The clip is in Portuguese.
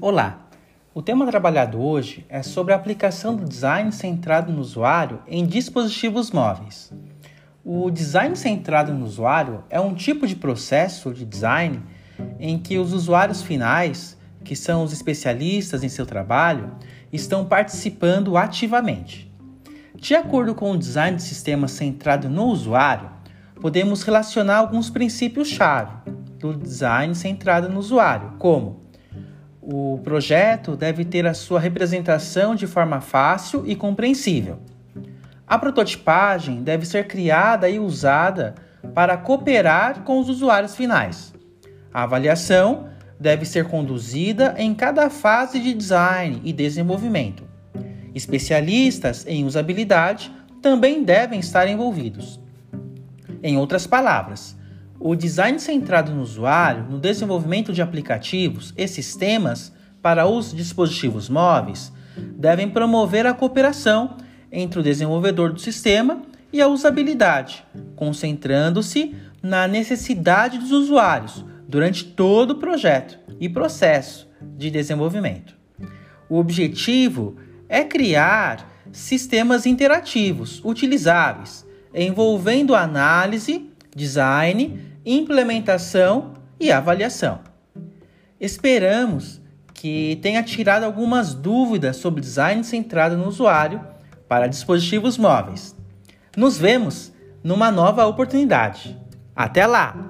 Olá! O tema trabalhado hoje é sobre a aplicação do design centrado no usuário em dispositivos móveis. O design centrado no usuário é um tipo de processo de design em que os usuários finais, que são os especialistas em seu trabalho, estão participando ativamente. De acordo com o design de sistema centrado no usuário, podemos relacionar alguns princípios-chave do design centrado no usuário, como o projeto deve ter a sua representação de forma fácil e compreensível. A prototipagem deve ser criada e usada para cooperar com os usuários finais. A avaliação deve ser conduzida em cada fase de design e desenvolvimento. Especialistas em usabilidade também devem estar envolvidos. Em outras palavras, o design centrado no usuário, no desenvolvimento de aplicativos e sistemas para os dispositivos móveis, devem promover a cooperação entre o desenvolvedor do sistema e a usabilidade, concentrando-se na necessidade dos usuários durante todo o projeto e processo de desenvolvimento. O objetivo é criar sistemas interativos utilizáveis, envolvendo análise, design implementação e avaliação. Esperamos que tenha tirado algumas dúvidas sobre design centrado no usuário para dispositivos móveis. Nos vemos numa nova oportunidade. Até lá!